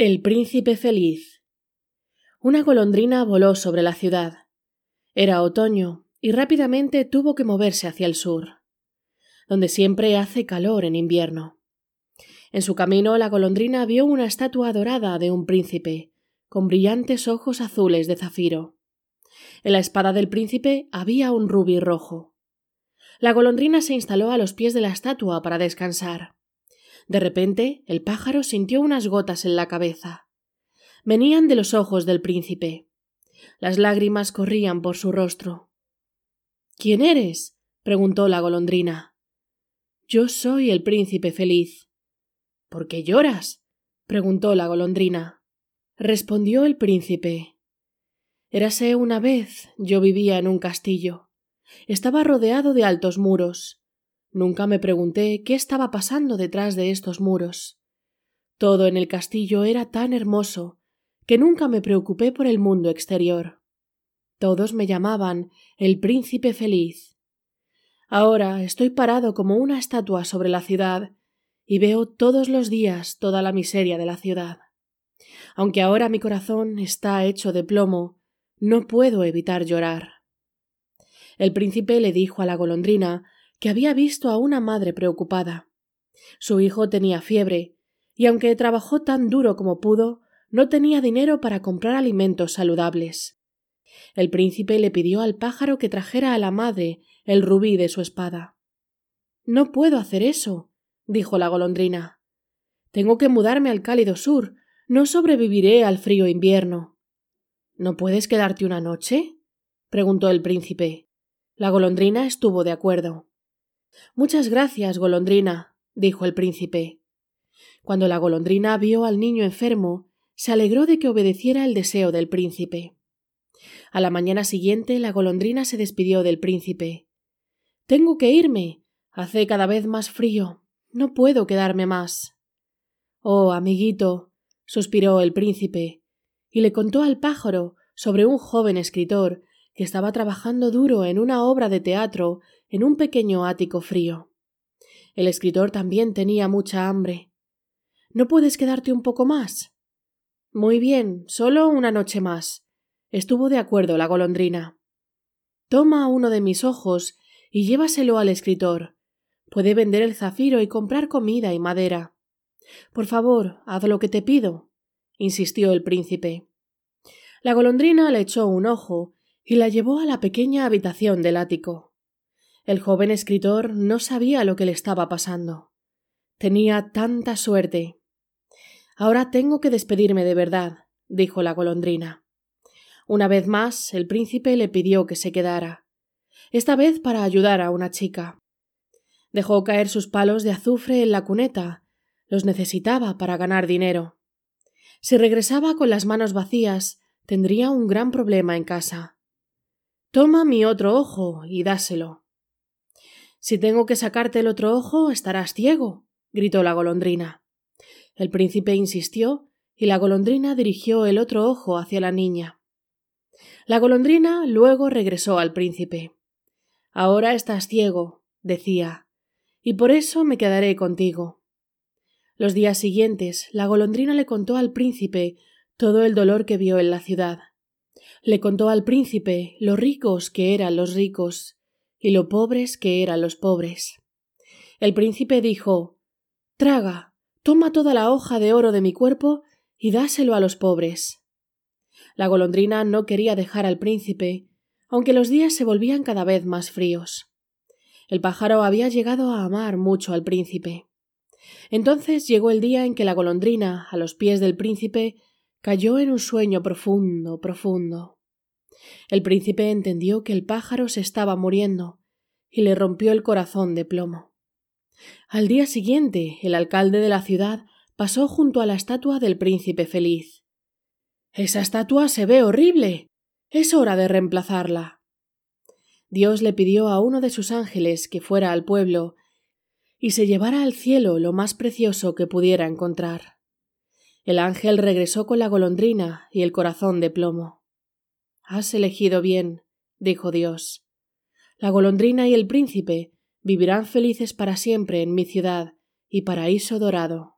El príncipe feliz. Una golondrina voló sobre la ciudad. Era otoño y rápidamente tuvo que moverse hacia el sur, donde siempre hace calor en invierno. En su camino la golondrina vio una estatua dorada de un príncipe, con brillantes ojos azules de zafiro. En la espada del príncipe había un rubí rojo. La golondrina se instaló a los pies de la estatua para descansar. De repente el pájaro sintió unas gotas en la cabeza. Venían de los ojos del príncipe. Las lágrimas corrían por su rostro. ¿Quién eres? preguntó la golondrina. Yo soy el príncipe feliz. ¿Por qué lloras? preguntó la golondrina. Respondió el príncipe. Érase una vez yo vivía en un castillo. Estaba rodeado de altos muros. Nunca me pregunté qué estaba pasando detrás de estos muros. Todo en el castillo era tan hermoso que nunca me preocupé por el mundo exterior. Todos me llamaban el príncipe feliz. Ahora estoy parado como una estatua sobre la ciudad y veo todos los días toda la miseria de la ciudad. Aunque ahora mi corazón está hecho de plomo, no puedo evitar llorar. El príncipe le dijo a la golondrina que había visto a una madre preocupada. Su hijo tenía fiebre, y aunque trabajó tan duro como pudo, no tenía dinero para comprar alimentos saludables. El príncipe le pidió al pájaro que trajera a la madre el rubí de su espada. No puedo hacer eso, dijo la golondrina. Tengo que mudarme al cálido sur. No sobreviviré al frío invierno. ¿No puedes quedarte una noche? preguntó el príncipe. La golondrina estuvo de acuerdo. Muchas gracias, golondrina, dijo el príncipe. Cuando la golondrina vio al niño enfermo, se alegró de que obedeciera el deseo del príncipe. A la mañana siguiente la golondrina se despidió del príncipe. Tengo que irme. Hace cada vez más frío. No puedo quedarme más. Oh, amiguito, suspiró el príncipe, y le contó al pájaro sobre un joven escritor estaba trabajando duro en una obra de teatro en un pequeño ático frío. El escritor también tenía mucha hambre. ¿No puedes quedarte un poco más? Muy bien, solo una noche más. Estuvo de acuerdo la golondrina. Toma uno de mis ojos y llévaselo al escritor. Puede vender el zafiro y comprar comida y madera. Por favor, haz lo que te pido, insistió el príncipe. La golondrina le echó un ojo y la llevó a la pequeña habitación del ático. El joven escritor no sabía lo que le estaba pasando. Tenía tanta suerte. Ahora tengo que despedirme de verdad, dijo la golondrina. Una vez más el príncipe le pidió que se quedara, esta vez para ayudar a una chica. Dejó caer sus palos de azufre en la cuneta, los necesitaba para ganar dinero. Si regresaba con las manos vacías, tendría un gran problema en casa. Toma mi otro ojo y dáselo. Si tengo que sacarte el otro ojo, estarás ciego, gritó la golondrina. El príncipe insistió, y la golondrina dirigió el otro ojo hacia la niña. La golondrina luego regresó al príncipe. Ahora estás ciego, decía, y por eso me quedaré contigo. Los días siguientes la golondrina le contó al príncipe todo el dolor que vio en la ciudad. Le contó al príncipe lo ricos que eran los ricos y lo pobres que eran los pobres. El príncipe dijo Traga, toma toda la hoja de oro de mi cuerpo y dáselo a los pobres. La golondrina no quería dejar al príncipe, aunque los días se volvían cada vez más fríos. El pájaro había llegado a amar mucho al príncipe. Entonces llegó el día en que la golondrina, a los pies del príncipe, cayó en un sueño profundo, profundo. El príncipe entendió que el pájaro se estaba muriendo y le rompió el corazón de plomo. Al día siguiente, el alcalde de la ciudad pasó junto a la estatua del príncipe feliz. Esa estatua se ve horrible. Es hora de reemplazarla. Dios le pidió a uno de sus ángeles que fuera al pueblo y se llevara al cielo lo más precioso que pudiera encontrar. El ángel regresó con la golondrina y el corazón de plomo. Has elegido bien, dijo Dios. La golondrina y el príncipe vivirán felices para siempre en mi ciudad y paraíso dorado.